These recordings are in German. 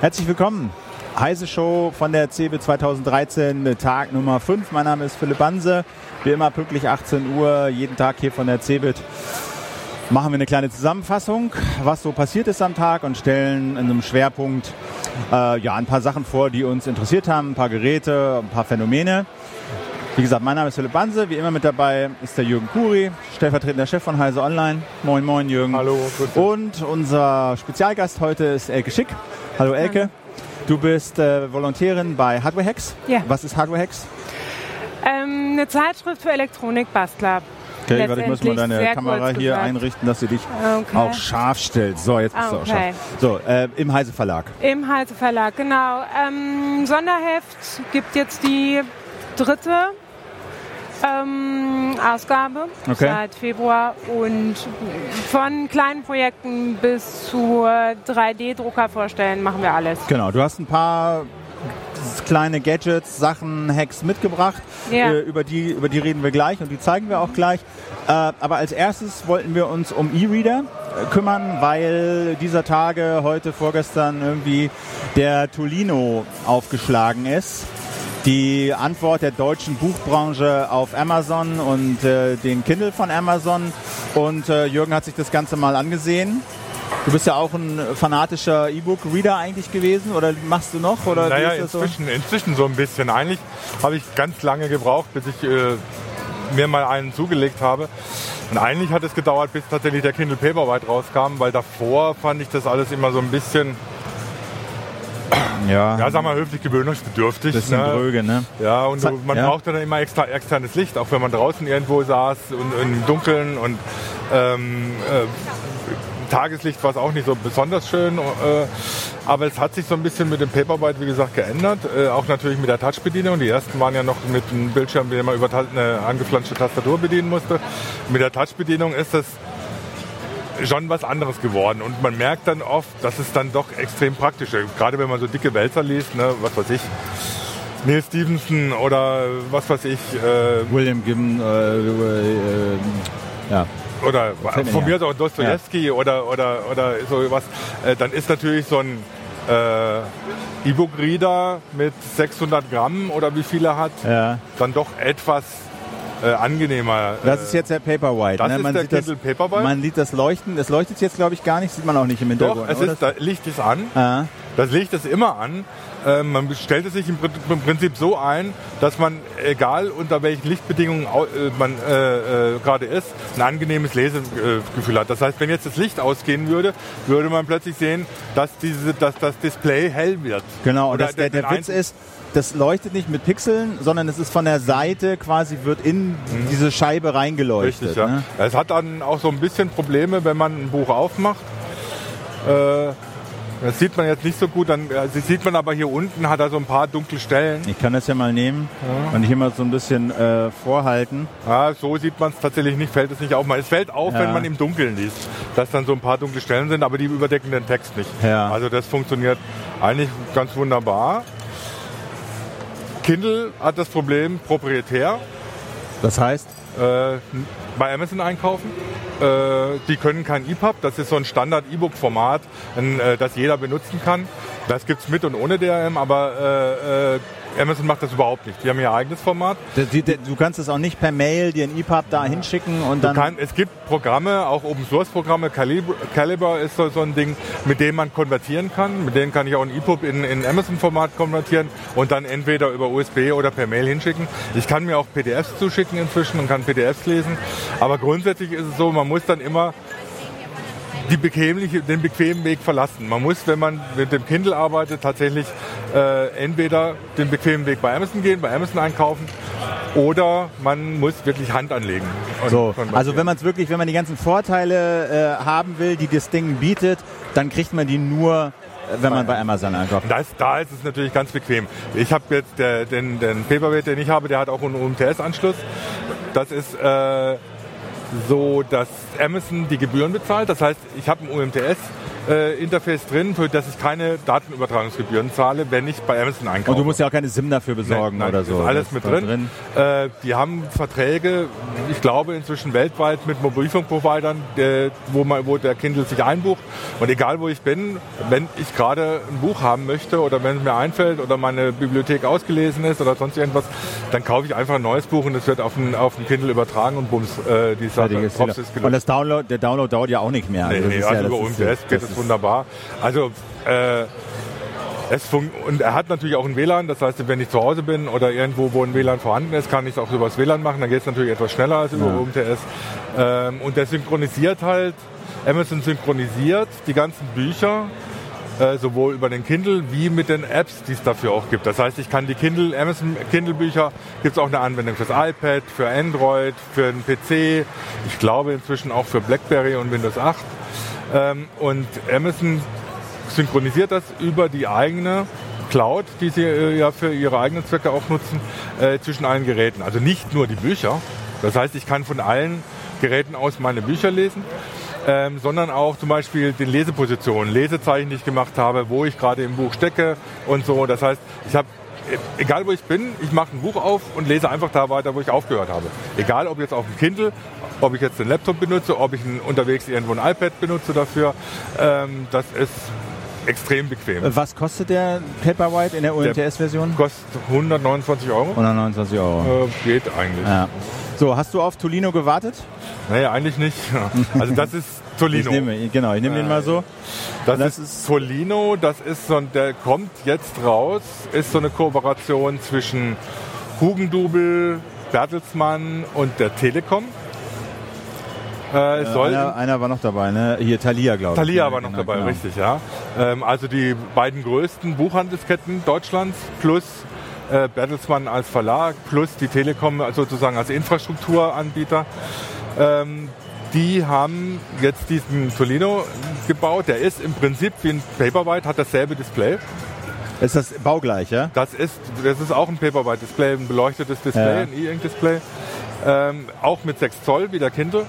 Herzlich willkommen. Heise Show von der CeBIT 2013, Tag Nummer 5. Mein Name ist Philipp Banse. Wie immer pünktlich 18 Uhr, jeden Tag hier von der CeBIT. Machen wir eine kleine Zusammenfassung, was so passiert ist am Tag und stellen in einem Schwerpunkt äh, ja, ein paar Sachen vor, die uns interessiert haben, ein paar Geräte, ein paar Phänomene. Wie gesagt, mein Name ist Philipp Banse. Wie immer mit dabei ist der Jürgen Kuri, stellvertretender Chef von Heise Online. Moin, moin, Jürgen. Hallo, grüße. Und unser Spezialgast heute ist Elke Schick. Hallo, Elke. Du bist äh, Volontärin bei Hardware Hacks. Ja. Was ist Hardware Hacks? Ähm, eine Zeitschrift für Elektronikbastler. Okay, warte, ich muss mal deine Kamera hier gesagt. einrichten, dass sie dich Okay. auch scharf stellt. So, jetzt bist du auch Okay. scharf. So, äh, im Heise Verlag. Im Heise Verlag, genau. Ähm, Sonderheft gibt jetzt die dritte ähm, Ausgabe Okay. seit Februar und von kleinen Projekten bis zu 3D-Drucker vorstellen machen wir alles. Genau, du hast ein paar kleine Gadgets, Sachen, Hacks mitgebracht. Ja. Äh, über, die, über die reden wir gleich und die zeigen wir auch gleich. Äh, aber als erstes wollten wir uns um E-Reader äh, kümmern, weil dieser Tage, heute, vorgestern irgendwie der Tolino aufgeschlagen ist. Die Antwort der deutschen Buchbranche auf Amazon und äh, den Kindle von Amazon. Und äh, Jürgen hat sich das Ganze mal angesehen. Du bist ja auch ein fanatischer E-Book-Reader eigentlich gewesen oder machst du noch? Oder Naja, das so? inzwischen, inzwischen so ein bisschen. Eigentlich habe ich ganz lange gebraucht, bis ich äh, mir mal einen zugelegt habe. Und eigentlich hat es gedauert, bis tatsächlich der Kindle Paperwhite rauskam, weil davor fand ich das alles immer so ein bisschen, Ja, ja, sag mal, höflich gewöhnungsbedürftig. bisschen ne? dröge, ne? Ja, und so, man ja. brauchte dann immer extra externes Licht, auch wenn man draußen irgendwo saß und im Dunkeln und ähm, äh, Tageslicht war es auch nicht so besonders schön. Äh, aber es hat sich so ein bisschen mit dem Paperwhite, wie gesagt, geändert. Äh, auch natürlich mit der Touch-Bedienung. Die ersten waren ja noch mit einem Bildschirm, den man über eine angeflanschte Tastatur bedienen musste. Mit der Touch-Bedienung ist das schon was anderes geworden. Und man merkt dann oft, dass es dann doch extrem praktisch ist. Gerade wenn man so dicke Wälzer liest, ne, was weiß ich, Neil Stevenson oder was weiß ich, äh, William Gibbon, äh, äh, äh, ja. oder von mir auch Dostoevsky oder, oder, oder so was, äh, dann ist natürlich so ein äh, E-Book-Reader mit 600 Gramm oder wie viel er hat, ja. dann doch etwas äh, angenehmer. Das äh, ist jetzt der Paperwhite. das ne? ist man der sieht das, Kindle Paperwhite. Man sieht das Leuchten. Es leuchtet jetzt, glaube ich, gar nicht. Sieht man auch nicht im doch, Hintergrund. es oder? ist, das Licht ist an. Ah, Das Licht ist immer an. Ähm, man stellt es sich im, im Prinzip so ein, dass man, egal unter welchen Lichtbedingungen äh, man äh, äh, gerade ist, ein angenehmes Lesegefühl hat. Das heißt, wenn jetzt das Licht ausgehen würde, würde man plötzlich sehen, dass, diese, dass das Display hell wird. genau. Und Oder das, der, der Witz ist, das leuchtet nicht mit Pixeln, sondern es ist von der Seite quasi, wird in diese Scheibe reingeleuchtet. Mhm. Richtig, ja. Ne? Es hat dann auch so ein bisschen Probleme, wenn man ein Buch aufmacht. Äh, das sieht man jetzt nicht so gut, dann das sieht man aber hier unten, hat er so ein paar dunkle Stellen. Ich kann das ja mal nehmen und hier mal so ein bisschen äh, vorhalten. Ja, so sieht man es tatsächlich nicht, fällt es nicht auf. Es fällt auf, Ja. wenn man im Dunkeln liest, dass dann so ein paar dunkle Stellen sind, aber die überdecken den Text nicht. Ja. Also das funktioniert eigentlich ganz wunderbar. Kindle hat das Problem proprietär. Das heißt, Äh, bei Amazon einkaufen. Äh, die können kein EPUB, das ist so ein Standard-E-Book-Format, äh, das jeder benutzen kann. Das gibt's mit und ohne DRM, aber äh, äh, Amazon macht das überhaupt nicht. Die haben ihr eigenes Format. du kannst es auch nicht per Mail dir ein EPUB da hinschicken und dann. Kann, es gibt Programme, auch Open-Source-Programme, Calibr, Calibre ist so, so ein Ding, mit dem man konvertieren kann. Mit denen kann ich auch ein EPUB in, in Amazon-Format konvertieren und dann entweder über USB oder per Mail hinschicken. Ich kann mir auch PDFs zuschicken inzwischen und kann PDFs lesen. Aber grundsätzlich ist es so, man muss dann immer die bequemliche, den bequemen Weg verlassen. Man muss, wenn man mit dem Kindle arbeitet, tatsächlich äh, entweder den bequemen Weg bei Amazon gehen, bei Amazon einkaufen, oder man muss wirklich Hand anlegen. So, also wenn man es wirklich, wenn man die ganzen Vorteile äh, haben will, die das Ding bietet, dann kriegt man die nur, äh, wenn man bei Amazon einkauft. Das, da ist es natürlich ganz bequem. Ich habe jetzt der, den, den Paperweight, den ich habe, der hat auch einen UMTS-Anschluss. Das ist äh, so, dass Amazon die Gebühren bezahlt. Das heißt, ich habe einen UMTS äh, Interface drin, für das ich keine Datenübertragungsgebühren zahle, wenn ich bei Amazon einkaufe. Und du musst ja auch keine SIM dafür besorgen nein, nein, oder so. Ist alles Das mit ist drin. drin. Äh, die haben Verträge, ich glaube inzwischen weltweit mit Mobilfunkprovidern, der, wo, man, wo der Kindle sich einbucht. Und egal wo ich bin, wenn ich gerade ein Buch haben möchte oder wenn es mir einfällt oder meine Bibliothek ausgelesen ist oder sonst irgendwas, dann kaufe ich einfach ein neues Buch und es wird auf den, auf den Kindle übertragen und bums, äh, die Sache, ist Und gelöst. das Download, der Download dauert ja auch nicht mehr. Nee, das nee, ist also ja, über UMTS geht es wunderbar. Also äh, es und er hat natürlich auch ein WLAN, das heißt, wenn ich zu Hause bin oder irgendwo, wo ein WLAN vorhanden ist, kann ich es auch über das WLAN machen. Dann geht es natürlich etwas schneller als über UMTS. Ähm, und der synchronisiert halt, Amazon synchronisiert die ganzen Bücher äh, sowohl über den Kindle wie mit den Apps, die es dafür auch gibt. Das heißt, ich kann die Kindle, Amazon Kindle Bücher, gibt es auch eine Anwendung fürs iPad, für Android, für den PC, ich glaube inzwischen auch für BlackBerry und Windows 8. Ähm, und Amazon synchronisiert das über die eigene Cloud, die sie äh, ja für ihre eigenen Zwecke auch nutzen, äh, zwischen allen Geräten. Also nicht nur die Bücher. Das heißt, ich kann von allen Geräten aus meine Bücher lesen, ähm, sondern auch zum Beispiel den Lesepositionen, Lesezeichen, die ich gemacht habe, wo ich gerade im Buch stecke und so. Das heißt, ich habe egal wo ich bin, ich mache ein Buch auf und lese einfach da weiter, wo ich aufgehört habe. Egal ob jetzt auf dem Kindle, ob ich jetzt den Laptop benutze, ob ich unterwegs irgendwo ein iPad benutze dafür. Ähm, das ist extrem bequem. Was kostet der Paperwhite in der UMTS-Version? Kostet 129 Euro. 129 Euro. Äh, geht eigentlich. Ja. So, hast du auf Tolino gewartet? Naja, eigentlich nicht. Also das ist Tolino. Ich nehme, genau, ich nehme den mal so. Das, Das ist Tolino, das ist so ein, der kommt jetzt raus, ist so eine Kooperation zwischen Hugendubel, Bertelsmann und der Telekom. Äh, es soll Einer, einer war noch dabei, ne? Hier Thalia, glaube ich. Thalia war noch genau, dabei, genau. richtig, ja. Ähm, also die beiden größten Buchhandelsketten Deutschlands plus äh, Bertelsmann als Verlag plus die Telekom sozusagen als Infrastrukturanbieter. Ähm, die haben jetzt diesen Tolino gebaut. Der ist im Prinzip wie ein Paperwhite, hat dasselbe Display. Ist das baugleich, ja? Das ist, das ist auch ein Paperwhite-Display, ein beleuchtetes Display, Ja. ein E-Ink-Display. Ähm, auch mit 6 Zoll wie der Kindle.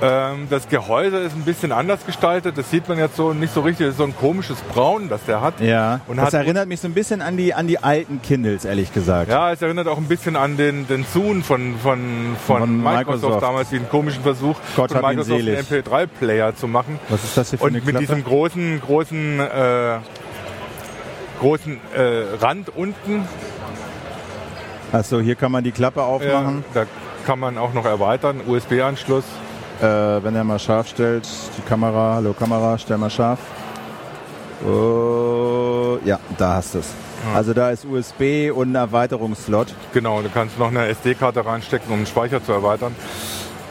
Ähm, das Gehäuse ist ein bisschen anders gestaltet. Das sieht man jetzt so nicht so richtig. Das ist so ein komisches Braun, das der hat. Ja. Und das hat- erinnert mich so ein bisschen an die, an die alten Kindles, ehrlich gesagt. Ja, es erinnert auch ein bisschen an den, den Zoom von, von, von, Von Microsoft, Microsoft. damals, den komischen Versuch, Gott von Microsoft einen selig. MP3-Player zu machen. Was ist das hier für Und eine mit Klappe? diesem großen, großen, äh, großen äh, Rand unten, Achso, hier kann man die Klappe ja, aufmachen. da kann man auch noch erweitern, USB-Anschluss. Äh, wenn er mal scharf stellt, die Kamera, hallo Kamera, stell mal scharf. Oh, ja, da hast du es. Also da ist USB und ein Erweiterungsslot. Genau, du kannst noch eine SD-Karte reinstecken, um den Speicher zu erweitern.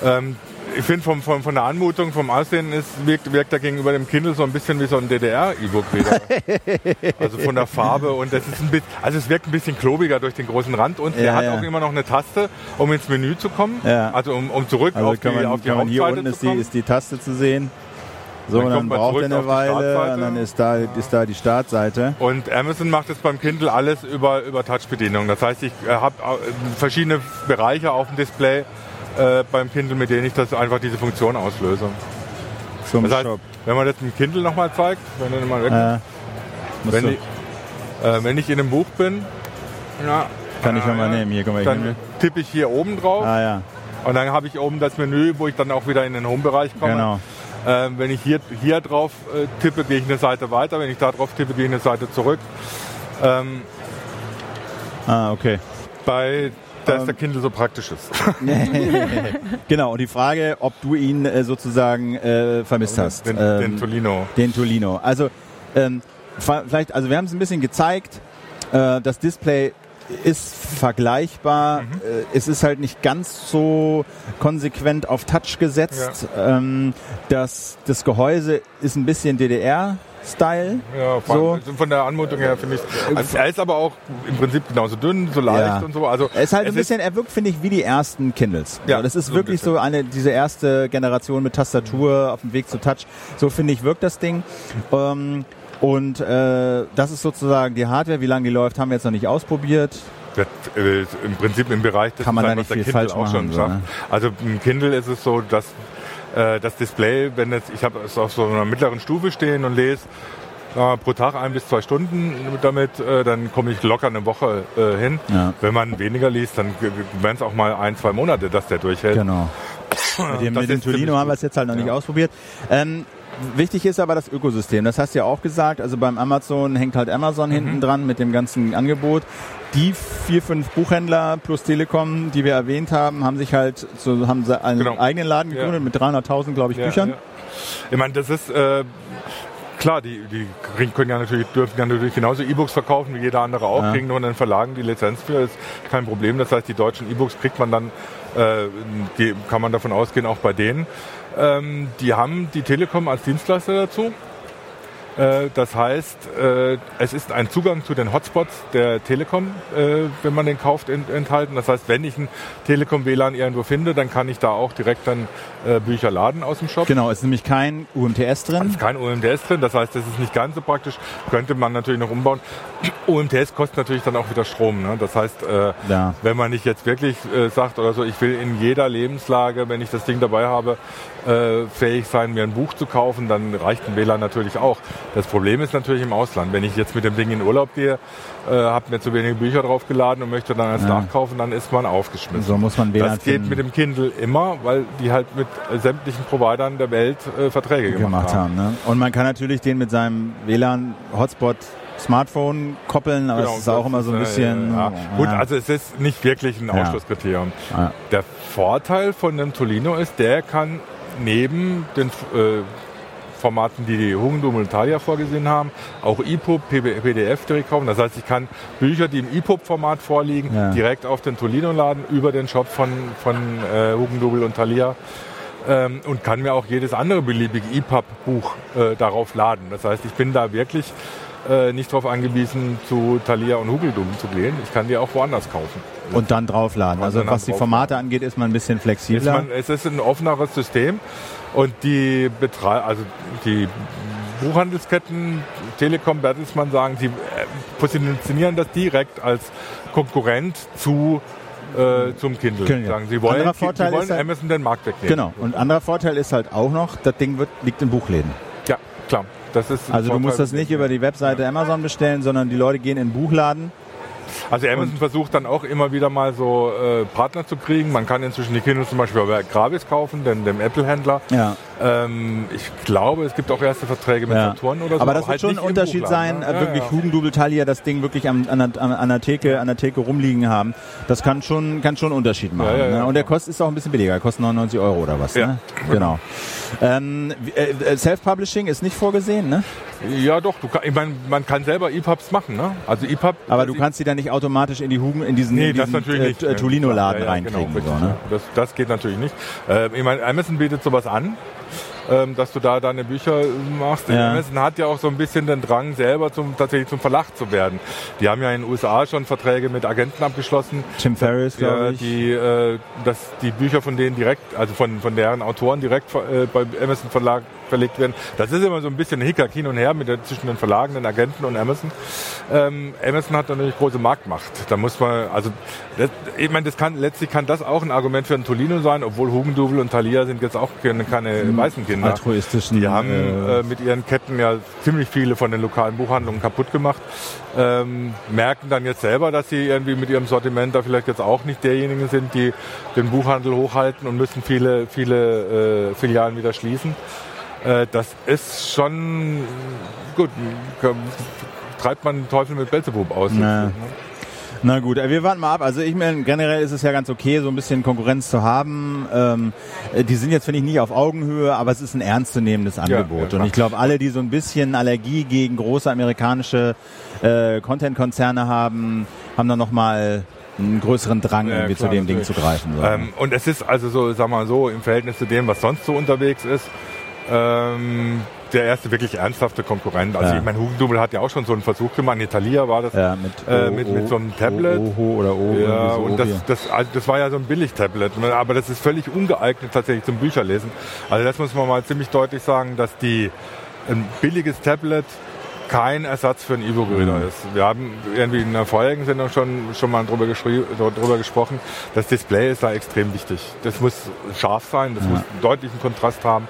Ähm, ich finde vom, vom, von der Anmutung, vom Aussehen ist, wirkt, wirkt er gegenüber dem Kindle so ein bisschen wie so ein DDR-E-Book-Reader. also von der Farbe und das ist ein bisschen, also es wirkt ein bisschen klobiger durch den großen Rand und Ja, er hat ja. auch immer noch eine Taste, um ins Menü zu kommen. Ja. Also um, um zurück Also auf, die, man, auf die man hier Hauptseite unten ist die, ist die Taste zu sehen. So, Dann dann braucht er eine Weile und dann ist da, ist da die Startseite. Und Amazon macht es beim Kindle alles über, über Touch-Bedienung. Das heißt, ich äh, habe verschiedene Bereiche auf dem Display äh, beim Kindle, mit denen ich das einfach diese Funktion auslöse. Zum Das heißt, Shop. wenn man das im Kindle nochmal zeigt, wenn, du den mal weg, Äh, wenn, du, ich, äh, wenn ich in einem Buch bin, ja, kann ich nochmal nehmen. Hier, mal, dann tippe ich hier oben drauf Ah ja, und dann habe ich oben das Menü, wo ich dann auch wieder in den Home-Bereich komme. genau. Ähm, wenn ich hier, hier drauf äh, tippe, gehe ich eine Seite weiter. Wenn ich da drauf tippe, gehe ich eine Seite zurück. Ähm, Ah, okay. bei da Ähm. ist der Kindle so praktisch ist. Genau, und die Frage, ob du ihn äh, sozusagen äh, vermisst hast. Den, Ähm, den Tolino. Den Tolino. Also ähm, vielleicht, also wir haben es ein bisschen gezeigt. Äh, das Display ist vergleichbar. Mhm. Äh, es ist halt nicht ganz so konsequent auf Touch gesetzt. Ähm, das, das Gehäuse ist ein bisschen DDR-Style. Ja, So. allem von der Anmutung her finde ich. Also er ist aber auch im Prinzip genauso dünn, so leicht Ja. und so. Also Er ist halt ein bisschen, er wirkt, finde ich, wie die ersten Kindles. Ja, Also das ist so ein wirklich so eine, diese erste Generation mit Tastatur auf dem Weg zu Touch. So finde ich, wirkt das Ding. Ähm, und äh, das ist sozusagen die Hardware. Wie lange die läuft, haben wir jetzt noch nicht ausprobiert. wird äh, im Prinzip im Bereich des Kann man da Designs, nicht viel Kindle falsch auch schon machen, so, ne? Also im Kindle ist es so, dass äh, das Display, wenn jetzt, ich habe es auf so einer mittleren Stufe stehen und lese äh, pro Tag ein bis zwei Stunden damit, äh, dann komme ich locker eine Woche äh, hin. Ja. Wenn man weniger liest, dann wären es auch mal ein, zwei Monate, dass der durchhält. Genau. Mit dem, mit dem Tolino haben wir es jetzt halt noch nicht Ja. ausprobiert. Ähm, wichtig ist aber das Ökosystem. Das hast du ja auch gesagt. Also beim Amazon hängt halt Mhm. Amazon hinten dran mit dem ganzen Angebot. Die vier, fünf Buchhändler plus Telekom, die wir erwähnt haben, haben sich halt so, haben einen Genau. eigenen Laden Ja. gegründet mit 300.000, glaube ich, Ja, Büchern. ja. Ich meine, das ist äh, klar, die, die können ja natürlich, dürfen ja natürlich genauso E-Books verkaufen wie jeder andere auch, Ja. kriegen nur in den Verlagen die Lizenz für, ist kein Problem. Das heißt, die deutschen E-Books kriegt man dann, äh, die, kann man davon ausgehen, auch bei denen. Ähm, die haben die Telekom als Dienstleister dazu. Äh, Das heißt, äh, es ist ein Zugang zu den Hotspots der Telekom, äh, wenn man den kauft, ent- enthalten. Das heißt, wenn ich ein Telekom-WLAN irgendwo finde, dann kann ich da auch direkt dann äh, Bücher laden aus dem Shop. Genau, es ist nämlich kein UMTS drin. ist kein UMTS drin, das heißt, das ist nicht ganz so praktisch. Könnte man natürlich noch umbauen. UMTS kostet natürlich dann auch wieder Strom. Ne? Das heißt, äh, Ja. wenn man nicht jetzt wirklich äh, sagt oder so, ich will in jeder Lebenslage, wenn ich das Ding dabei habe, äh, fähig sein, mir ein Buch zu kaufen, dann reicht ein WLAN natürlich auch. Das Problem ist natürlich im Ausland. Wenn ich jetzt mit dem Ding in Urlaub gehe, äh, habe mir zu wenige Bücher draufgeladen und möchte dann eins Ja. nachkaufen, dann ist man aufgeschmissen. So muss man WLAN Das geht finden. mit dem Kindle immer, weil die halt mit sämtlichen Providern der Welt äh, Verträge gemacht, gemacht haben. Ne? Und man kann natürlich den mit seinem WLAN-Hotspot Smartphone koppeln, aber Genau, es ist auch immer so ein bisschen. Ja, ja. oh, Gut, ja. also es ist nicht wirklich ein Ja. Ausschlusskriterium. Ja. Der Vorteil von dem Tolino ist, der kann neben den äh, Formaten, die die Hugendubel und Thalia vorgesehen haben, auch EPUB, PDF direkt kaufen. Das heißt, ich kann Bücher, die im EPUB-Format vorliegen, Ja. direkt auf den Tolino laden, über den Shop von, von äh, Hugendubel und Thalia. Ähm, und kann mir auch jedes andere beliebige EPUB-Buch äh, darauf laden. Das heißt, ich bin da wirklich äh, nicht darauf angewiesen, zu Thalia und Hugendubel zu gehen. Ich kann die auch woanders kaufen. Und dann draufladen. Also dann was die. Formate angeht, ist man ein bisschen Ist flexibler. man, es ist ein offeneres System und die Betrei also die Buchhandelsketten, Telekom, Bertelsmann sagen, sie äh, positionieren das direkt als Konkurrent zu äh, zum Kindle. Kindle. Sagen, sie wollen, Anderer sie Vorteil wollen halt- Amazon den Markt wegnehmen. Genau. Und anderer Vorteil ist halt auch noch, das Ding wird, liegt in Buchläden. Ja, klar. Das ist Also du Vorteil. musst das nicht über die Webseite Amazon bestellen, sondern die Leute gehen in den Buchladen. Also Amazon versucht dann auch immer wieder mal so äh, Partner zu kriegen. Man kann inzwischen die Kindle zum Beispiel bei Gravis kaufen, denn dem Apple-Händler. Ja. Ähm, ich glaube, es gibt auch erste Verträge mit Ja. Saturn oder so. Aber das wird halt schon ein Unterschied sein, ne? äh, Ja, wirklich ja. Hugendubel Thalia das Ding wirklich an, der, an, an, der Theke, an der Theke rumliegen haben. Das kann schon, kann schon einen Unterschied machen. Ja, ja, ja. ne? Und der kostet ist auch ein bisschen billiger, kostet 99 Euro oder was. Ja, Ne? Genau. Ähm, wie- äh, äh, Self-Publishing ist nicht vorgesehen, ne? Ja, doch. Du kann, ich meine, man kann selber EPUBs machen, ne? Also EPUB. Aber du kannst die dann nicht automatisch in die Hugen, in diesen, Nee, in diesen äh, Tolino-Laden Ja, ja, reinkriegen. Genau, so, ne? ja. das, das geht natürlich nicht. Ähm, ich meine, Amazon bietet sowas an. Ähm, dass du da deine Bücher machst. Ja. Amazon hat ja auch so ein bisschen den Drang, selber zum, tatsächlich zum Verlag zu werden. Die haben ja in den USA schon Verträge mit Agenten abgeschlossen, Tim Ferriss, glaube ich. die, äh, dass die Bücher von denen direkt, also von, von deren Autoren direkt äh, bei Amazon Verlag verlegt werden. Das ist immer so ein bisschen ein Hickhack hin und her mit der, zwischen den Verlagen, den Agenten und Amazon. Ähm, Amazon hat natürlich große Marktmacht. Da muss man, also, das, ich meine, das kann, letztlich kann das auch ein Argument für ein Tolino sein, obwohl Hugendubel und Thalia sind jetzt auch keine, keine weißen Kinder. altruistischen. Die haben äh, äh, mit ihren Ketten ja ziemlich viele von den lokalen Buchhandlungen kaputt gemacht. Ähm, merken dann jetzt selber, dass sie irgendwie mit ihrem Sortiment da vielleicht jetzt auch nicht derjenigen sind, die den Buchhandel hochhalten und müssen viele, viele äh, Filialen wieder schließen. Äh, das ist schon gut. Treibt man den Teufel mit Belzebub aus. Na. Na gut, äh, wir warten mal ab. Also ich meine, generell ist es ja ganz okay, so ein bisschen Konkurrenz zu haben. Ähm, äh, die sind jetzt, finde ich, nicht auf Augenhöhe, aber es ist ein ernstzunehmendes Angebot. ja, Und klar. ich glaube, alle, die so ein bisschen Allergie gegen große amerikanische äh, Content-Konzerne haben, haben dann nochmal einen größeren Drang, Ja, irgendwie klar, zu dem Ding natürlich. zu greifen. So. Ähm, und es ist also so, sag mal so, im Verhältnis zu dem, was sonst so unterwegs ist, ähm, der erste wirklich ernsthafte Konkurrent. Also Ja. ich meine, Hugendubel hat ja auch schon so einen Versuch gemacht. In Italia war das. ja, mit, äh, mit- mit so einem Tablet. Oho oder O. Ja, so und das, das, also das war ja so ein Billig-Tablet, aber das ist völlig ungeeignet tatsächlich zum Bücherlesen. Also das muss man mal ziemlich deutlich sagen, dass die ein billiges Tablet kein Ersatz für ein E-Book-Reader ist. Wir haben irgendwie in der vorherigen Sendung schon, schon mal drüber, drüber gesprochen. Das Display ist da extrem wichtig. Das muss scharf sein, das ja. muss einen deutlichen Kontrast haben.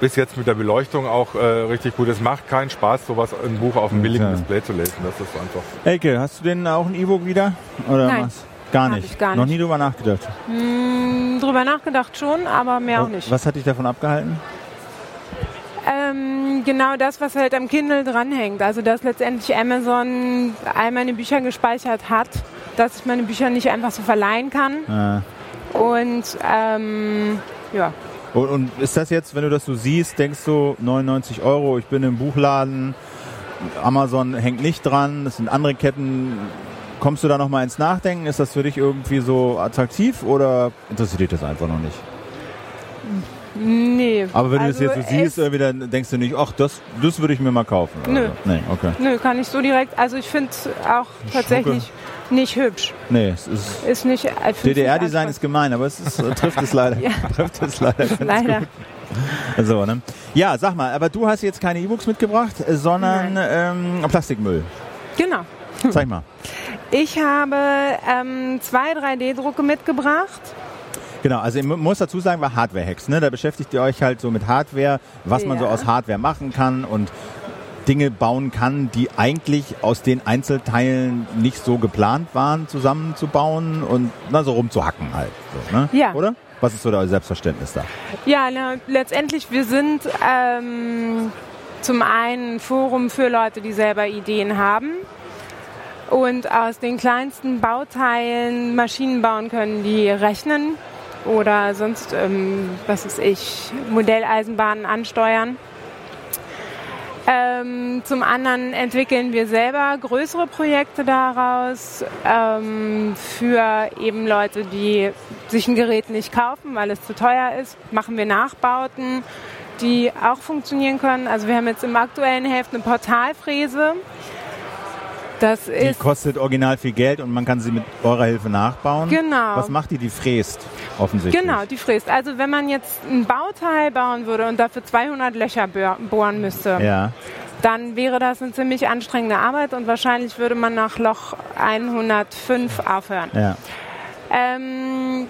Bis jetzt mit der Beleuchtung auch äh, richtig gut. Es macht keinen Spaß, sowas ein Buch auf einem billigen ja. Display zu lesen. Das ist einfach. Elke, hast du denn auch ein E-Book wieder? Oder Nein. was? Gar nicht. gar nicht. Noch nie drüber nachgedacht. Hm, drüber nachgedacht schon, aber mehr was, auch nicht. Was hat dich davon abgehalten? Ähm, genau das, was halt am Kindle dranhängt. Also, dass letztendlich Amazon all meine Bücher gespeichert hat, dass ich meine Bücher nicht einfach so verleihen kann. Ah. Und ähm, ja. Und, und, ist das jetzt, wenn du das so siehst, denkst du 99 Euro, ich bin im Buchladen, Amazon hängt nicht dran, das sind andere Ketten. Kommst du da nochmal ins Nachdenken? Ist das für dich irgendwie so attraktiv oder interessiert dich das einfach noch nicht? Nee. Aber wenn du also das jetzt so siehst, irgendwie, dann denkst du nicht, ach, das, das würde ich mir mal kaufen. Nö. Also, nee, okay. Nö, kann ich so direkt. Also ich finde es auch tatsächlich Schmucke. Nicht hübsch. Nee, es ist. Ist nicht. DDR-Design ist gemein, aber es ist, trifft es leider. ja. trifft es leider. Leider. Gut. So, ne? Ja, sag mal, aber du hast jetzt keine E-Books mitgebracht, sondern ähm, Plastikmüll. Genau. Zeig mal. Ich habe ähm, zwei 3D-Drucke mitgebracht. Genau, also ich muss dazu sagen, war Hardware-Hacks. Ne? Da beschäftigt ihr euch halt so mit Hardware, was ja. man so aus Hardware machen kann und Dinge bauen kann, die eigentlich aus den Einzelteilen nicht so geplant waren, zusammenzubauen und na, so rumzuhacken halt. So, ne? Ja. Oder? Was ist so euer Selbstverständnis da? Ja, na, letztendlich, wir sind ähm, zum einen ein Forum für Leute, die selber Ideen haben und aus den kleinsten Bauteilen Maschinen bauen können, die rechnen oder sonst, ähm, was weiß ich, Modelleisenbahnen ansteuern. Ähm, zum anderen entwickeln wir selber größere Projekte daraus ähm, für eben Leute, die sich ein Gerät nicht kaufen, weil es zu teuer ist. Machen wir Nachbauten, die auch funktionieren können. Also wir haben jetzt im aktuellen Heft eine Portalfräse. Das die kostet original viel Geld und man kann sie mit eurer Hilfe nachbauen. Genau. Was macht die? Die fräst offensichtlich. Genau, die fräst. Also wenn man jetzt ein Bauteil bauen würde und dafür 200 Löcher bohren müsste, ja. dann wäre das eine ziemlich anstrengende Arbeit und wahrscheinlich würde man nach Loch 105 aufhören. Ja. Ähm,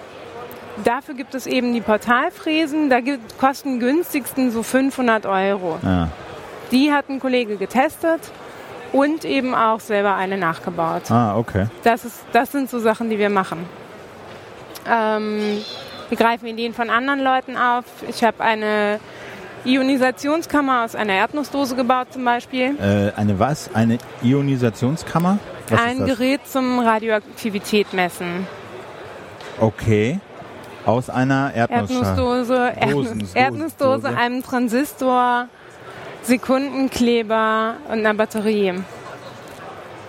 dafür gibt es eben die Portalfräsen. Da gibt, kosten günstigsten so 500 Euro. Ja. Die hat ein Kollege getestet und eben auch selber eine nachgebaut. Ah, okay. Das, ist, das sind so Sachen, die wir machen. Ähm, wir greifen Ideen von anderen Leuten auf. Ich habe eine Ionisationskammer aus einer Erdnussdose gebaut zum Beispiel. Äh, eine was? Eine Ionisationskammer? Was Ein Gerät zum Radioaktivität messen. Okay. Aus einer Erdnuss Erdnussdose, Erdnussdose, Erdnussdose, einem Transistor, Sekundenkleber und einer Batterie.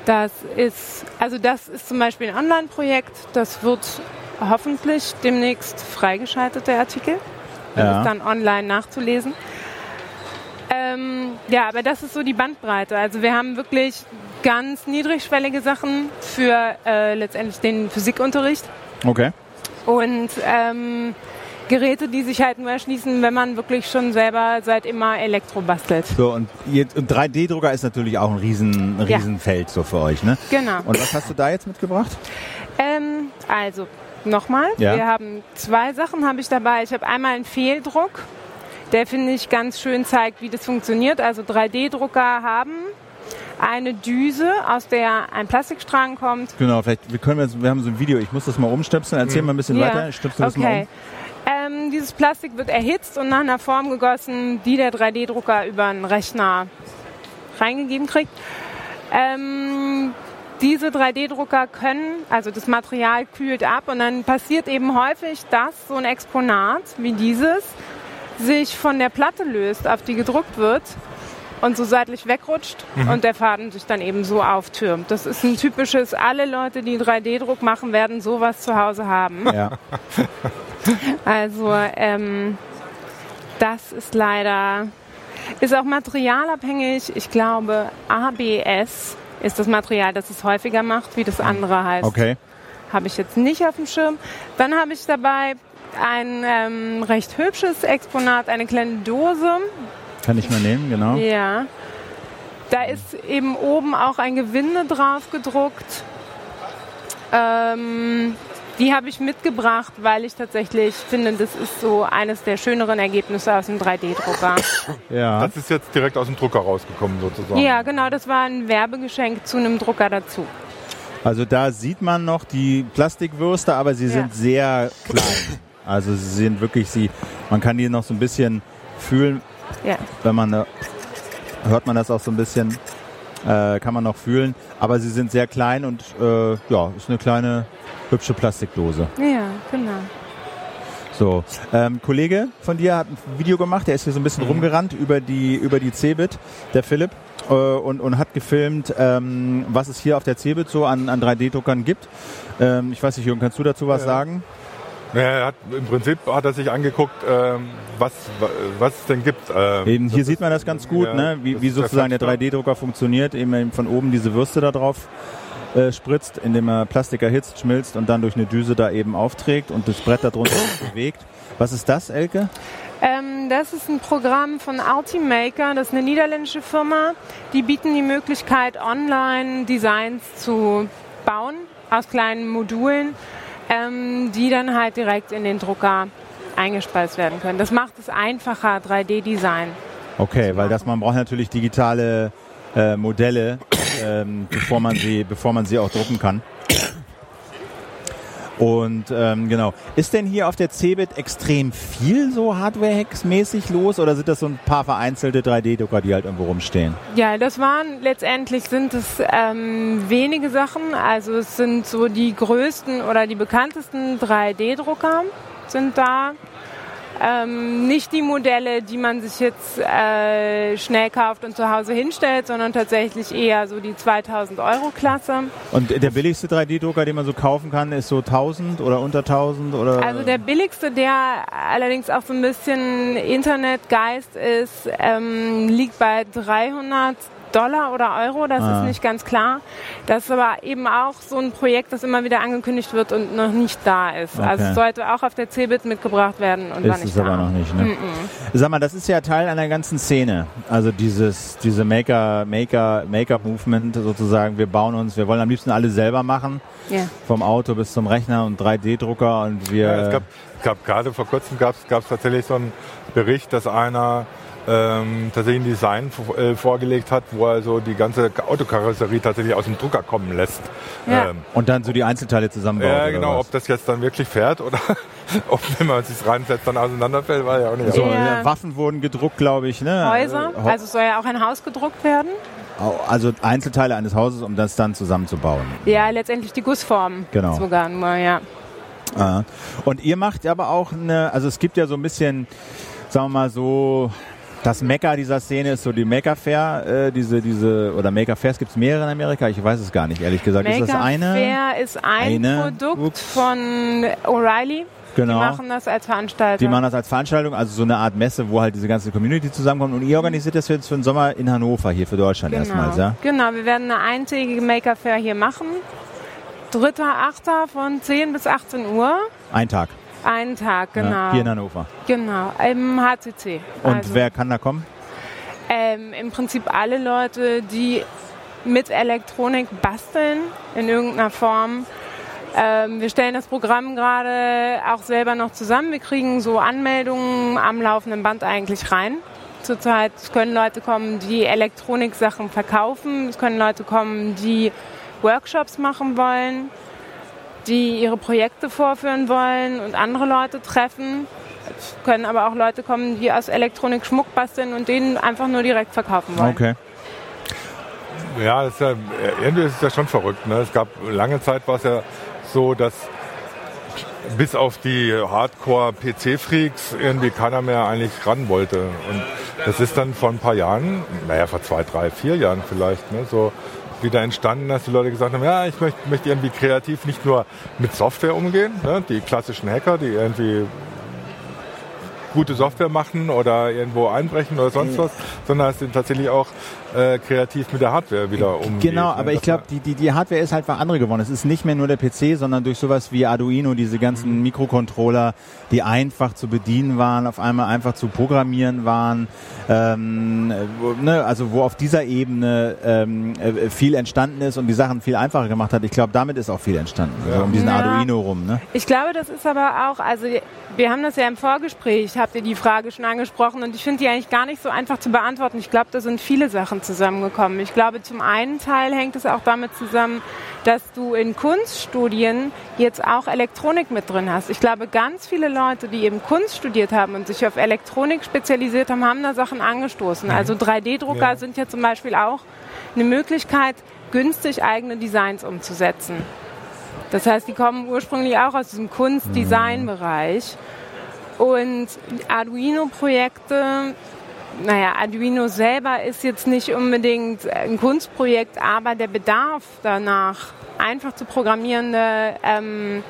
Das ist, also das ist zum Beispiel ein Online-Projekt, das wird hoffentlich demnächst freigeschaltet, der Artikel. Ja. ist dann online nachzulesen. Ähm, ja, aber das ist so die Bandbreite. Also wir haben wirklich ganz niedrigschwellige Sachen für äh, letztendlich den Physikunterricht. Okay. Und ähm, Geräte, die sich halt nur erschließen, wenn man wirklich schon selber seit immer Elektro bastelt. So, und, und 3D-Drucker ist natürlich auch ein riesen, ein Riesenfeld ja. so für euch, ne? Genau. Und was hast du da jetzt mitgebracht? Ähm, also, nochmal, ja. wir haben zwei Sachen habe ich dabei. Ich habe einmal einen Fehldruck, der finde ich ganz schön zeigt, wie das funktioniert. Also 3D-Drucker haben eine Düse, aus der ein Plastikstrang kommt. Genau, vielleicht, wir können jetzt, wir haben so ein Video, ich muss das mal umstöpseln, erzähl mhm. mal ein bisschen ja. weiter, stöpsel das okay. mal um. Ähm, dieses Plastik wird erhitzt und nach einer Form gegossen, die der 3D-Drucker über einen Rechner reingegeben kriegt. Ähm, diese 3D-Drucker können, also das Material kühlt ab und dann passiert eben häufig, dass so ein Exponat wie dieses sich von der Platte löst, auf die gedruckt wird und so seitlich wegrutscht mhm. und der Faden sich dann eben so auftürmt. Das ist ein typisches, alle Leute, die 3D-Druck machen, werden sowas zu Hause haben. Ja. Also ähm, das ist leider, ist auch materialabhängig. Ich glaube, ABS ist das Material, das es häufiger macht, wie das andere heißt. Okay. Habe ich jetzt nicht auf dem Schirm. Dann habe ich dabei ein ähm, recht hübsches Exponat, eine kleine Dose. Kann ich mal nehmen, genau. Ja. Da ist eben oben auch ein Gewinde drauf gedruckt. Ähm, die habe ich mitgebracht, weil ich tatsächlich finde, das ist so eines der schöneren Ergebnisse aus dem 3D-Drucker. Ja. Das ist jetzt direkt aus dem Drucker rausgekommen sozusagen. Ja, genau, das war ein Werbegeschenk zu einem Drucker dazu. Also da sieht man noch die Plastikwürste, aber sie sind ja. sehr klein. Also sie sind wirklich, sie, man kann die noch so ein bisschen fühlen, ja. wenn man, hört man das auch so ein bisschen, äh, kann man noch fühlen. Aber sie sind sehr klein und äh, ja, ist eine kleine hübsche Plastikdose. Ja, genau. So, ähm, Kollege von dir hat ein Video gemacht, der ist hier so ein bisschen mhm. rumgerannt über die über die Cebit, der Philipp, äh, und, und hat gefilmt, ähm, was es hier auf der Cebit so an, an 3D-Druckern gibt. Ähm, ich weiß nicht, Jürgen, kannst du dazu was ja. sagen? Naja, hat, im Prinzip hat er sich angeguckt, ähm, was, was es denn gibt. Ähm, eben hier sieht man das ganz gut, ja, ne? wie, wie sozusagen der 3D-Drucker funktioniert, eben von oben diese Würste da drauf äh, spritzt, indem er Plastik erhitzt, schmilzt und dann durch eine Düse da eben aufträgt und das Brett darunter bewegt. Was ist das, Elke? Ähm, das ist ein Programm von Ultimaker, das ist eine niederländische Firma. Die bieten die Möglichkeit, online Designs zu bauen aus kleinen Modulen, ähm, die dann halt direkt in den Drucker eingespeist werden können. Das macht es einfacher, 3D-Design. Okay, weil das man braucht natürlich digitale äh, Modelle, ähm, bevor man sie, bevor man sie auch drucken kann. Und ähm, genau. Ist denn hier auf der Cebit extrem viel so Hardware-Hacks-mäßig los oder sind das so ein paar vereinzelte 3D-Drucker, die halt irgendwo rumstehen? Ja, das waren letztendlich sind es ähm, wenige Sachen. Also es sind so die größten oder die bekanntesten 3D-Drucker sind da. Ähm, nicht die Modelle, die man sich jetzt äh, schnell kauft und zu Hause hinstellt, sondern tatsächlich eher so die 2000 Euro Klasse. Und der billigste 3D-Drucker, den man so kaufen kann, ist so 1000 oder unter 1000 oder? Also der billigste, der allerdings auch so ein bisschen Internetgeist ist, ähm, liegt bei 300 Dollar oder Euro, das ah. ist nicht ganz klar. Das ist aber eben auch so ein Projekt, das immer wieder angekündigt wird und noch nicht da ist. Okay. Also es sollte auch auf der CeBIT mitgebracht werden und ist war nicht es da. aber noch nicht. Ne? Mm -mm. Sag mal, das ist ja Teil einer ganzen Szene. Also dieses diese Maker Maker Maker Movement sozusagen. Wir bauen uns, wir wollen am liebsten alle selber machen. Yeah. Vom Auto bis zum Rechner und 3D-Drucker und wir. Ja, es gab, gab gerade vor kurzem gab es tatsächlich so einen Bericht, dass einer ähm, tatsächlich ein Design äh, vorgelegt hat, wo er so die ganze Autokarosserie tatsächlich aus dem Drucker kommen lässt. Ja. Ähm, und dann so die Einzelteile zusammenbaut. Ja, genau, ob das jetzt dann wirklich fährt oder ob, wenn man sich reinsetzt, dann auseinanderfällt, war ja auch nicht. So, ja. Waffen wurden gedruckt, glaube ich. Ne? Häuser, äh, also soll ja auch ein Haus gedruckt werden. Also Einzelteile eines Hauses, um das dann zusammenzubauen. Ja, letztendlich die Gussform. Genau. Sogar nur, ja. Ah. Und ihr macht aber auch eine, also es gibt ja so ein bisschen, sagen wir mal so, das Mekka dieser Szene ist so die Maker Fair, äh, diese, diese, oder Maker Fairs gibt es mehrere in Amerika, ich weiß es gar nicht, ehrlich gesagt. Maker ist das eine? Fair ist ein eine? Produkt Ups. von O'Reilly. Genau. Die machen das als Veranstaltung. Die machen das als Veranstaltung, also so eine Art Messe, wo halt diese ganze Community zusammenkommt. Und ihr organisiert das jetzt für den Sommer in Hannover, hier für Deutschland genau. erstmals, ja? Genau, wir werden eine eintägige Maker Fair hier machen. 3.8. von 10 bis 18 Uhr. Ein Tag. Einen Tag, genau. Ja, hier in Hannover. Genau, im HCC. Und also, wer kann da kommen? Ähm, Im Prinzip alle Leute, die mit Elektronik basteln in irgendeiner Form. Ähm, wir stellen das Programm gerade auch selber noch zusammen. Wir kriegen so Anmeldungen am laufenden Band eigentlich rein. Zurzeit können Leute kommen, die Elektroniksachen verkaufen. Es können Leute kommen, die Workshops machen wollen die ihre Projekte vorführen wollen und andere Leute treffen. Es können aber auch Leute kommen, die aus Elektronik Schmuck basteln und den einfach nur direkt verkaufen wollen. Okay. Ja, ist ja, irgendwie ist es ja schon verrückt. Ne? Es gab lange Zeit war es ja so, dass bis auf die Hardcore-PC-Freaks irgendwie keiner mehr eigentlich ran wollte. Und das ist dann vor ein paar Jahren, naja, vor zwei, drei, vier Jahren vielleicht, ne, so wieder entstanden, dass die Leute gesagt haben, ja, ich möchte, möchte irgendwie kreativ nicht nur mit Software umgehen, ne, die klassischen Hacker, die irgendwie gute Software machen oder irgendwo einbrechen oder sonst was, sondern es sind tatsächlich auch äh, kreativ mit der Hardware wieder umgeht. Genau, ne? aber ich glaube, die, die, die Hardware ist halt einfach andere geworden. Es ist nicht mehr nur der PC, sondern durch sowas wie Arduino, diese ganzen Mhm. Mikrocontroller, die einfach zu bedienen waren, auf einmal einfach zu programmieren waren. Ähm, wo, ne, also wo auf dieser Ebene ähm, äh, viel entstanden ist und die Sachen viel einfacher gemacht hat. Ich glaube, damit ist auch viel entstanden. Ja. So um diesen Ja. Arduino rum. Ne? Ich glaube, das ist aber auch, also wir haben das ja im Vorgespräch, habt ihr die Frage schon angesprochen und ich finde die eigentlich gar nicht so einfach zu beantworten. Ich glaube, da sind viele Sachen zusammengekommen. Ich glaube, zum einen Teil hängt es auch damit zusammen, dass du in Kunststudien jetzt auch Elektronik mit drin hast. Ich glaube, ganz viele Leute, die eben Kunst studiert haben und sich auf Elektronik spezialisiert haben, haben da Sachen angestoßen. Also 3D-Drucker Ja. sind ja zum Beispiel auch eine Möglichkeit, günstig eigene Designs umzusetzen. Das heißt, die kommen ursprünglich auch aus diesem Kunst-Design-Bereich. Und Arduino-Projekte, naja, Arduino selber ist jetzt nicht unbedingt ein Kunstprojekt, aber der Bedarf danach, einfach zu programmierende ähm,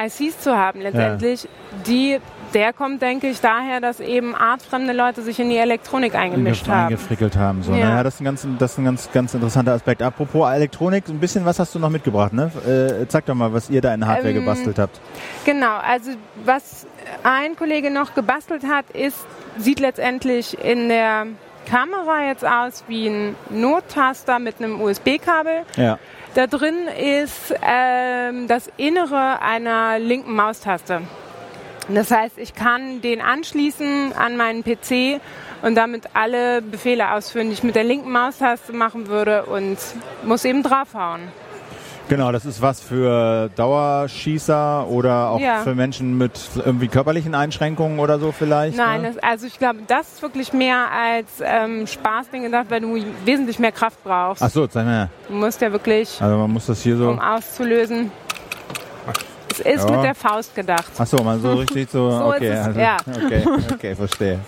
ICs zu haben, letztendlich, die, der kommt, denke ich, daher, dass eben artfremde Leute sich in die Elektronik eingemischt Einge- haben. eingefrickelt haben. So. Ja. Naja, das ist ein ganz, das ist ein ganz, ganz interessanter Aspekt. Apropos Elektronik, ein bisschen was hast du noch mitgebracht, ne? Äh, zeig doch mal, was ihr da in Hardware Ähm, gebastelt habt. Genau, also was ein Kollege noch gebastelt hat, ist, sieht letztendlich in der Kamera jetzt aus wie ein Nottaster mit einem USB-Kabel. Ja. Da drin ist ähm, das Innere einer linken Maustaste. Das heißt, ich kann den anschließen an meinen PC und damit alle Befehle ausführen, die ich mit der linken Maustaste machen würde und muss eben draufhauen. Genau, das ist was für Dauerschießer oder auch Ja. für Menschen mit irgendwie körperlichen Einschränkungen oder so vielleicht. Nein, ne? das, also ich glaube, das ist wirklich mehr als ähm, Spaßding gedacht, weil du wesentlich mehr Kraft brauchst. Ach so, zeig mal. Du musst ja wirklich, Also man muss das hier so. um auszulösen. Es ist Ja. mit der Faust gedacht. Ach so, man so richtig so. So okay, also, ja. okay, okay, verstehe.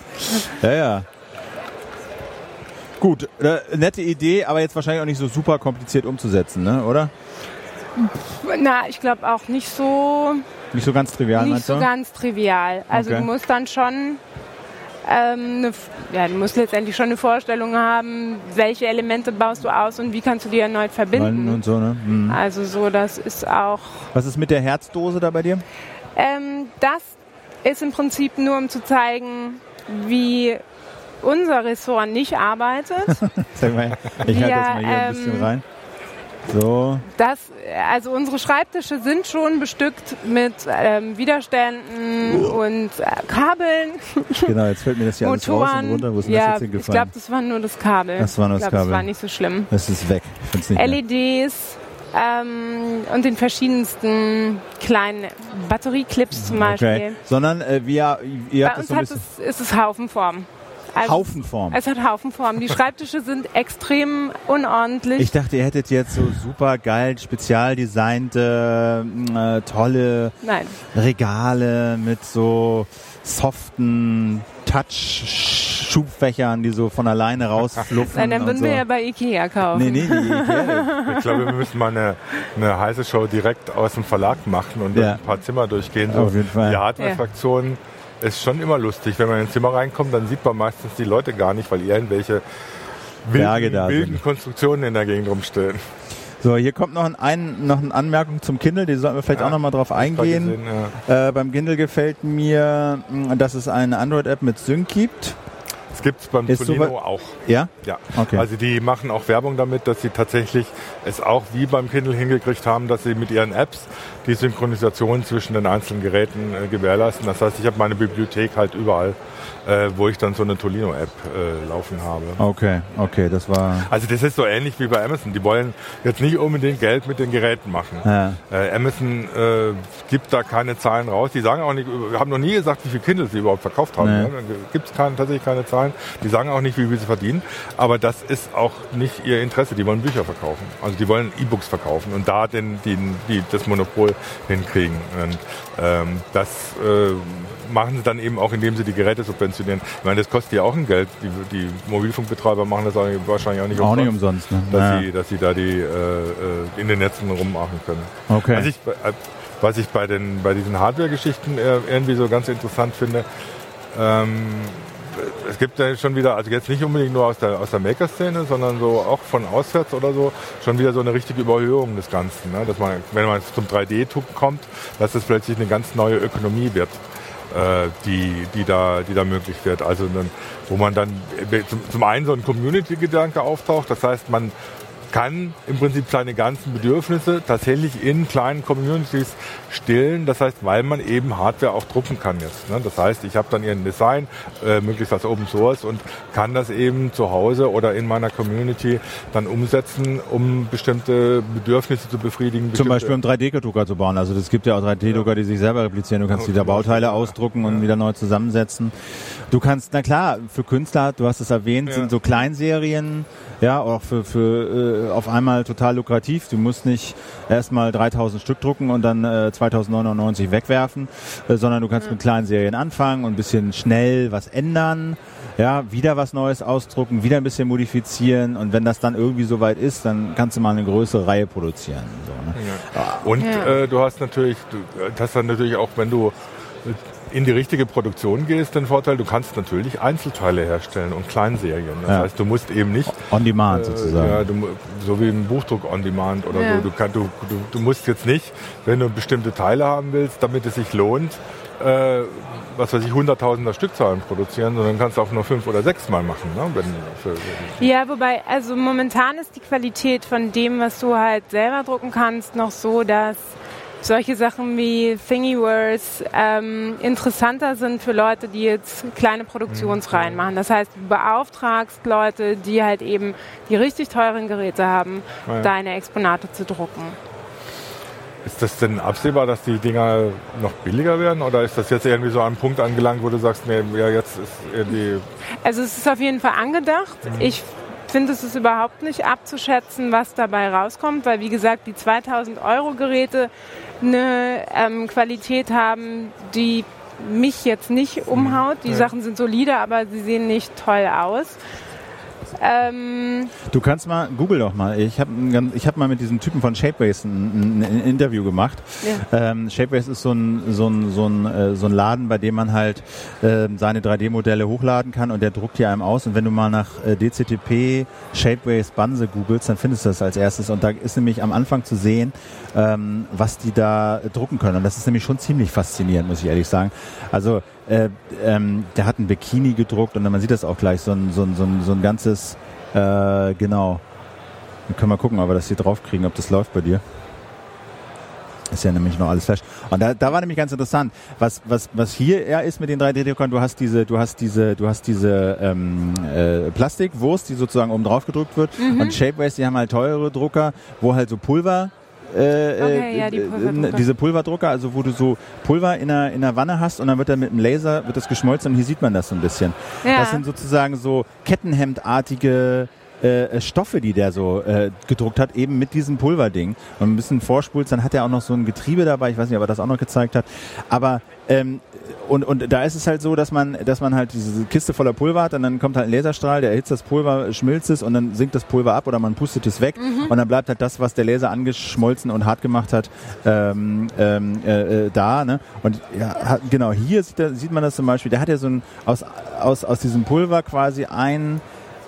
Ja, ja. Gut, äh, nette Idee, aber jetzt wahrscheinlich auch nicht so super kompliziert umzusetzen, ne? Oder? Na, ich glaube auch nicht so, Nicht so ganz trivial, nicht so du? ganz trivial. Also Okay. du musst dann schon, ähm, ne, ja, du musst letztendlich schon eine Vorstellung haben, welche Elemente baust du aus und wie kannst du die erneut verbinden. Und so, ne? Hm. Also so, das ist auch Was ist mit der Herzdose da bei dir? Ähm, das ist im Prinzip nur, um zu zeigen, wie unser Ressort nicht arbeitet. Sag mal, ich halte Ja, das mal hier ein bisschen ähm, rein. So, Das, also unsere Schreibtische sind schon bestückt mit ähm, Widerständen und äh, Kabeln, genau, jetzt fällt mir das hier alles raus und Motoren. runter. Wo ist ja, das jetzt ich hingefallen? glaube, das war nur das Kabel. Das war nur das ich glaub, Kabel. Das war nicht so schlimm. das ist weg. Ich find's nicht mehr. LEDs ähm, und den verschiedensten kleinen Batterieclips zum Beispiel. Okay. Sondern äh, wir, ihr Bei habt das uns so hat es, ist es Haufenform. Also Haufenform. Es hat Haufenform. Die Schreibtische sind extrem unordentlich. Ich dachte, ihr hättet jetzt so super geil, spezial designte, äh, tolle Nein. Regale mit so soften Touch-Schubfächern, die so von alleine rausfluffen. Nein, dann und würden so. wir ja bei Ikea kaufen. Nee, nee, die Ikea. Ich glaube, wir müssen mal eine, eine heiße Show direkt aus dem Verlag machen und Ja. ein paar Zimmer durchgehen. So. Auf jeden Fall. Die Hardware-Fraktion ist schon immer lustig. Wenn man in ein Zimmer reinkommt, dann sieht man meistens die Leute gar nicht, weil irgendwelche wilden, wilden. Konstruktionen in der Gegend rumstehen. So, hier kommt noch, ein, ein, noch eine Anmerkung zum Kindle, die sollten wir vielleicht Ja, auch noch mal drauf eingehen. gesehen, ja. Äh, beim Kindle gefällt mir, mh, dass es eine Android-App mit Sync gibt. Das gibt es beim Ist Tolino soweit- auch. Ja? Ja, Okay. also die machen auch Werbung damit, dass sie tatsächlich es auch wie beim Kindle hingekriegt haben, dass sie mit ihren Apps die Synchronisation zwischen den einzelnen Geräten äh, gewährleisten. Das heißt, ich habe meine Bibliothek halt überall, äh, wo ich dann so eine Tolino-App äh, laufen habe. Okay, okay, das war. Also das ist so ähnlich wie bei Amazon. Die wollen jetzt nicht unbedingt Geld mit den Geräten machen. Ja. Äh, Amazon äh, gibt da keine Zahlen raus. Die sagen auch nicht, haben noch nie gesagt, wie viel Kindle sie überhaupt verkauft haben. Nee. Ja, gibt es tatsächlich keine Zahlen. Die sagen auch nicht, wie viel sie verdienen. Aber das ist auch nicht ihr Interesse. Die wollen Bücher verkaufen. Also die wollen E-Books verkaufen und da den, den, die, das Monopol hinkriegen. Und, ähm, das äh, machen sie dann eben auch, indem sie die Geräte subventionieren. Ich meine, das kostet ja auch ein Geld. Die, die Mobilfunkbetreiber machen das wahrscheinlich auch nicht Auch nicht umsonst, umsonst, ne? dass, Ja. sie, dass sie da die äh, äh, in den Netzen rummachen können. Okay. Was ich, äh, was ich bei, den, bei diesen Hardware-Geschichten irgendwie so ganz interessant finde, ähm, es gibt ja schon wieder, also jetzt nicht unbedingt nur aus der, aus der Maker-Szene, sondern so auch von auswärts oder so, schon wieder so eine richtige Überhöhung des Ganzen. Ne? Dass man, wenn man zum 3D-Druck kommt, dass das plötzlich eine ganz neue Ökonomie wird, die, die, da, die da möglich wird. Also dann, wo man dann zum, zum einen so ein Community-Gedanke auftaucht, das heißt, man kann im Prinzip seine ganzen Bedürfnisse tatsächlich in kleinen Communities stillen. Das heißt, weil man eben Hardware auch drucken kann jetzt. Ne? Das heißt, ich habe dann hier ein Design, äh, möglichst als Open Source und kann das eben zu Hause oder in meiner Community dann umsetzen, um bestimmte Bedürfnisse zu befriedigen. Zum Beispiel um 3D-Drucker zu bauen. Also es gibt ja auch 3D-Drucker, die sich selber replizieren. Du kannst wieder Bauteile ausdrucken und wieder neu zusammensetzen. Du kannst, na klar, für Künstler, du hast es erwähnt, ja. sind so Kleinserien, ja, auch für, für äh, auf einmal total lukrativ. Du musst nicht erstmal 3000 Stück drucken und dann äh, 2099 wegwerfen, äh, sondern du kannst ja. mit kleinen Serien anfangen und ein bisschen schnell was ändern. Ja, wieder was Neues ausdrucken, wieder ein bisschen modifizieren und wenn das dann irgendwie soweit ist, dann kannst du mal eine größere Reihe produzieren. So, ne? ja. Und ja. Äh, du hast natürlich, du hast dann natürlich auch, wenn du in die richtige Produktion gehst, den Vorteil, du kannst natürlich Einzelteile herstellen und Kleinserien. Das ja. heißt, du musst eben nicht on demand äh, sozusagen. Ja, du, so wie im Buchdruck on demand oder ja. so. Du, kann, du, du, du, musst jetzt nicht, wenn du bestimmte Teile haben willst, damit es sich lohnt, äh, was weiß ich, hunderttausender Stückzahlen produzieren, sondern kannst du auch nur fünf oder sechs Mal machen. Ne? Wenn, für, für ja, wobei, also momentan ist die Qualität von dem, was du halt selber drucken kannst, noch so, dass solche Sachen wie Thingiverse ähm, interessanter sind für Leute, die jetzt kleine Produktionsreihen mhm. machen. Das heißt, du beauftragst Leute, die halt eben die richtig teuren Geräte haben, ja. deine Exponate zu drucken. Ist das denn absehbar, dass die Dinger noch billiger werden? Oder ist das jetzt irgendwie so ein Punkt angelangt, wo du sagst, nee, ja, jetzt ist irgendwie. Also, es ist auf jeden Fall angedacht. Mhm. Ich finde, es ist überhaupt nicht abzuschätzen, was dabei rauskommt, weil, wie gesagt, die 2000 Euro Geräte eine ähm, Qualität haben, die mich jetzt nicht umhaut. Die ja. Sachen sind solide, aber sie sehen nicht toll aus. Ähm du kannst mal, google doch mal. Ich habe ich hab mal mit diesem Typen von Shapeways ein, ein Interview gemacht. Ja. Ähm, Shapeways ist so ein, so, ein, so, ein, äh, so ein Laden, bei dem man halt äh, seine 3D-Modelle hochladen kann und der druckt die einem aus. Und wenn du mal nach äh, DCTP Shapeways Banse googelst, dann findest du das als erstes. Und da ist nämlich am Anfang zu sehen, ähm, was die da drucken können. Und das ist nämlich schon ziemlich faszinierend, muss ich ehrlich sagen. Also äh, ähm, der hat ein Bikini gedruckt und man sieht das auch gleich, so ein, so ein, so ein, so ein ganzes, äh, genau. Dann können wir gucken, ob wir das hier draufkriegen, ob das läuft bei dir. Ist ja nämlich noch alles Flash. Und da, da war nämlich ganz interessant, was, was, was hier eher ist mit den 3D-Druckern, du hast diese, du hast diese, du hast diese ähm, äh, Plastikwurst, die sozusagen oben drauf gedruckt wird. Mhm. Und Shapeways, die haben halt teure Drucker, wo halt so Pulver äh, okay, ja, die äh, diese Pulverdrucker, also wo du so Pulver in der, in der Wanne hast und dann wird dann mit dem Laser wird das geschmolzen und hier sieht man das so ein bisschen. Ja. Das sind sozusagen so Kettenhemdartige äh, Stoffe, die der so äh, gedruckt hat, eben mit diesem Pulverding. Und ein bisschen vorspult, dann hat er auch noch so ein Getriebe dabei, ich weiß nicht, ob er das auch noch gezeigt hat. Aber ähm, und, und da ist es halt so, dass man, dass man halt diese Kiste voller Pulver hat und dann kommt halt ein Laserstrahl, der erhitzt das Pulver, schmilzt es und dann sinkt das Pulver ab oder man pustet es weg mhm. und dann bleibt halt das, was der Laser angeschmolzen und hart gemacht hat, ähm, ähm, äh, äh da. Ne? Und ja, genau, hier sieht, sieht man das zum Beispiel, der hat ja so ein aus, aus, aus diesem Pulver quasi einen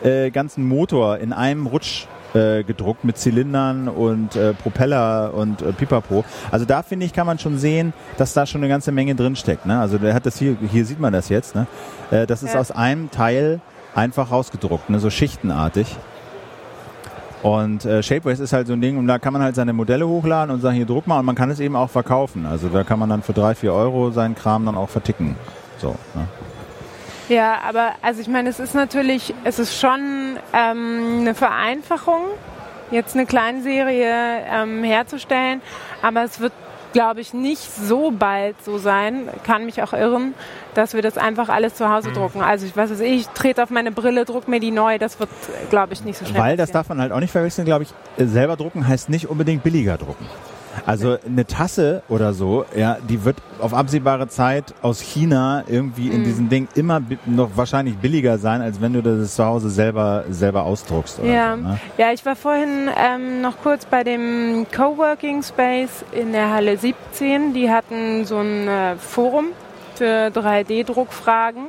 äh, ganzen Motor in einem Rutsch äh, gedruckt mit Zylindern und äh, Propeller und äh, Pipapo. Also da finde ich, kann man schon sehen, dass da schon eine ganze Menge drin steckt. Ne? Also der hat das hier, hier sieht man das jetzt. Ne? Äh, das ist ja. aus einem Teil einfach rausgedruckt, ne? so schichtenartig. Und äh, Shapeways ist halt so ein Ding, und da kann man halt seine Modelle hochladen und sagen, hier druck mal, und man kann es eben auch verkaufen. Also da kann man dann für drei, vier Euro seinen Kram dann auch verticken. So. Ne? Ja, aber also ich meine, es ist natürlich, es ist schon ähm, eine Vereinfachung, jetzt eine Kleinserie ähm, herzustellen, aber es wird glaube ich, nicht so bald so sein, kann mich auch irren, dass wir das einfach alles zu Hause mhm. drucken. Also ich weiß es, ich trete auf meine Brille, druck mir die neu, das wird, glaube ich, nicht so schnell. Weil, das darf man halt auch nicht verwechseln, glaube ich, selber drucken heißt nicht unbedingt billiger drucken. Also eine Tasse oder so, ja, die wird auf absehbare Zeit aus China irgendwie in mm. diesem Ding immer noch wahrscheinlich billiger sein, als wenn du das zu Hause selber selber ausdruckst. ja, so, ne? ja, ich war vorhin ähm, noch kurz bei dem Coworking Space in der Halle 17. Die hatten so ein äh, Forum für 3D-Druckfragen.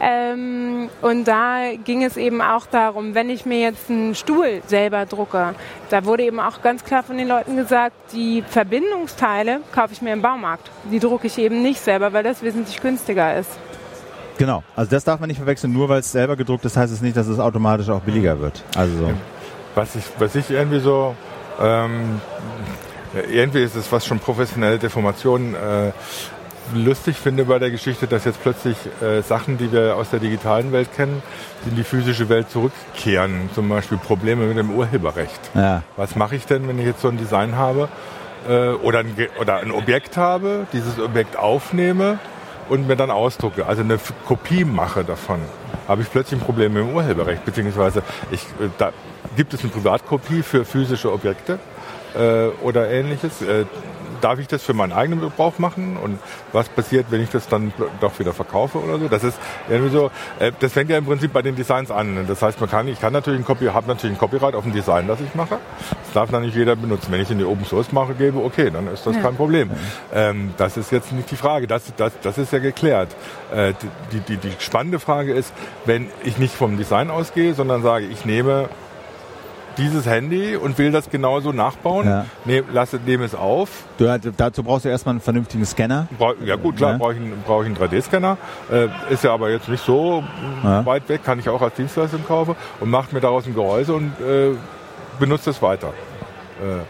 Ähm, und da ging es eben auch darum, wenn ich mir jetzt einen Stuhl selber drucke, da wurde eben auch ganz klar von den Leuten gesagt, die Verbindungsteile kaufe ich mir im Baumarkt. Die drucke ich eben nicht selber, weil das wesentlich günstiger ist. Genau, also das darf man nicht verwechseln, nur weil es selber gedruckt ist, heißt es nicht, dass es automatisch auch billiger wird. Also so. Was ich, was ich irgendwie so, ähm, irgendwie ist es fast schon professionelle Deformation. Äh, lustig finde bei der Geschichte, dass jetzt plötzlich äh, Sachen, die wir aus der digitalen Welt kennen, in die physische Welt zurückkehren. Zum Beispiel Probleme mit dem Urheberrecht. Ja. Was mache ich denn, wenn ich jetzt so ein Design habe äh, oder, ein, oder ein Objekt habe, dieses Objekt aufnehme und mir dann ausdrucke, also eine Kopie mache davon, habe ich plötzlich ein Problem mit dem Urheberrecht, beziehungsweise ich, äh, da gibt es eine Privatkopie für physische Objekte äh, oder ähnliches. Äh, darf ich das für meinen eigenen Gebrauch machen und was passiert, wenn ich das dann doch wieder verkaufe oder so? Das ist irgendwie so, äh, das fängt ja im Prinzip bei den Designs an. Das heißt, man kann, ich kann natürlich ein Copy, habe natürlich ein Copyright auf ein Design, das ich mache. Das darf dann nicht jeder benutzen. Wenn ich in die Open Source mache gebe, okay, dann ist das ja. kein Problem. Ähm, das ist jetzt nicht die Frage. Das, das, das ist ja geklärt. Äh, die, die, die spannende Frage ist, wenn ich nicht vom Design ausgehe, sondern sage, ich nehme dieses Handy und will das genauso nachbauen. Ja. Ne, lasse, nehme es auf. Du, dazu brauchst du erstmal einen vernünftigen Scanner. Bra ja gut, klar, ja. brauche ich, brauch ich einen 3D-Scanner. Äh, ist ja aber jetzt nicht so ja. weit weg, kann ich auch als Dienstleistung kaufen und macht mir daraus ein Gehäuse und äh, benutzt es weiter. Äh,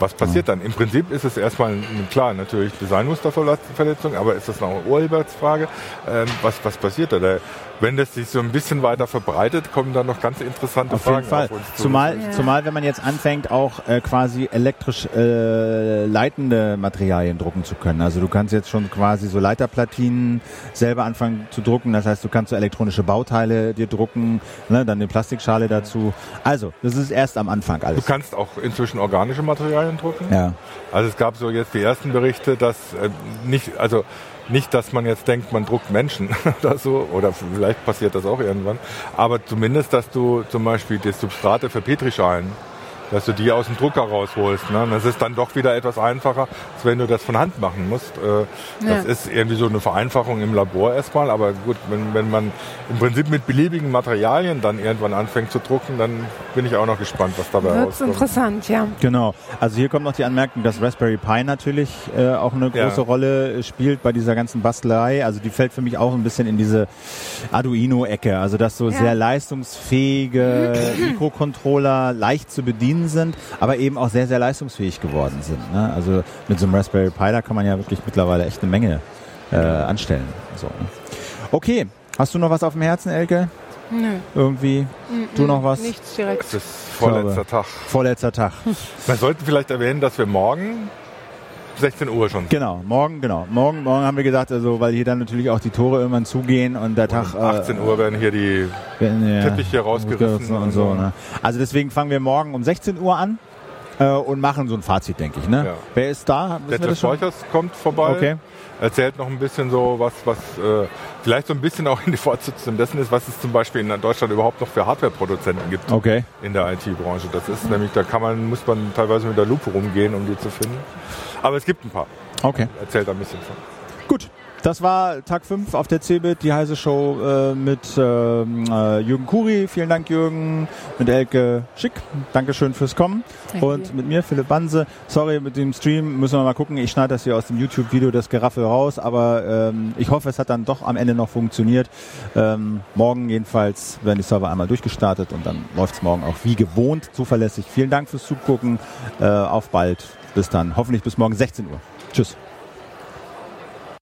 was passiert dann? Im Prinzip ist es erstmal, klar, natürlich Designmusterverletzung, aber ist das noch eine Urheberfrage? Ähm, was, was passiert da? Der, wenn das sich so ein bisschen weiter verbreitet, kommen dann noch ganz interessante auf Fragen jeden Fall. auf uns zu. Zumal, ja. zumal wenn man jetzt anfängt, auch äh, quasi elektrisch äh, leitende Materialien drucken zu können. Also du kannst jetzt schon quasi so Leiterplatinen selber anfangen zu drucken. Das heißt, du kannst so elektronische Bauteile dir drucken, ne, dann eine Plastikschale dazu. Also, das ist erst am Anfang alles. Du kannst auch inzwischen organische Materialien drucken. Ja. Also es gab so jetzt die ersten Berichte, dass äh, nicht, also nicht, dass man jetzt denkt, man druckt Menschen oder so, oder vielleicht passiert das auch irgendwann, aber zumindest, dass du zum Beispiel die Substrate für Petrischalen dass du die aus dem Drucker rausholst. Ne? Das ist dann doch wieder etwas einfacher, als wenn du das von Hand machen musst. Äh, das ja. ist irgendwie so eine Vereinfachung im Labor erstmal, aber gut, wenn, wenn man im Prinzip mit beliebigen Materialien dann irgendwann anfängt zu drucken, dann bin ich auch noch gespannt, was dabei Wird's rauskommt. interessant, ja. Genau. Also hier kommt noch die Anmerkung, dass Raspberry Pi natürlich äh, auch eine große ja. Rolle spielt bei dieser ganzen Bastelei. Also die fällt für mich auch ein bisschen in diese Arduino-Ecke. Also dass so ja. sehr leistungsfähige Mikrocontroller leicht zu bedienen geblieben sind, aber eben auch sehr, sehr leistungsfähig geworden sind. Ne? Also mit so einem Raspberry Pi, da kann man ja wirklich mittlerweile echt eine Menge äh, anstellen. So. Okay, hast du noch was auf dem Herzen, Elke? Nö. Irgendwie? Du noch was? Nichts direkt. Es ist vorletzter Tag. Vorletzter Tag. Wir sollten vielleicht erwähnen, dass wir morgen 16 Uhr schon. Genau, morgen, genau. Morgen, morgen haben wir gesagt, also weil hier dann natürlich auch die Tore irgendwann zugehen und der Tag. 18 äh, Uhr werden hier die werden, ja, Teppiche rausgerissen und, und so. Ne? Also deswegen fangen wir morgen um 16 Uhr an äh, und machen so ein Fazit, denke ich. Ne? Ja. Wer ist da? Der Jeff Scheuchers kommt vorbei. Okay. Erzählt noch ein bisschen so, was, was äh, vielleicht so ein bisschen auch in die Fortsetzung dessen ist, was es zum Beispiel in Deutschland überhaupt noch für Hardware-Produzenten gibt okay. in der IT-Branche. Das ist mhm. nämlich, da kann man, muss man teilweise mit der Lupe rumgehen, um die zu finden. Aber es gibt ein paar. Okay. Erzählt ein bisschen von. Gut. Das war Tag 5 auf der CeBIT, die heiße Show äh, mit ähm, äh, Jürgen Kuri. Vielen Dank, Jürgen. Mit Elke Schick. Dankeschön fürs Kommen. Danke. Und mit mir, Philipp Banse. Sorry, mit dem Stream müssen wir mal gucken. Ich schneide das hier aus dem YouTube-Video, das Geraffel raus. Aber ähm, ich hoffe, es hat dann doch am Ende noch funktioniert. Ähm, morgen jedenfalls werden die Server einmal durchgestartet und dann läuft es morgen auch wie gewohnt zuverlässig. Vielen Dank fürs Zugucken. Äh, auf bald. Bis dann. Hoffentlich bis morgen 16 Uhr. Tschüss.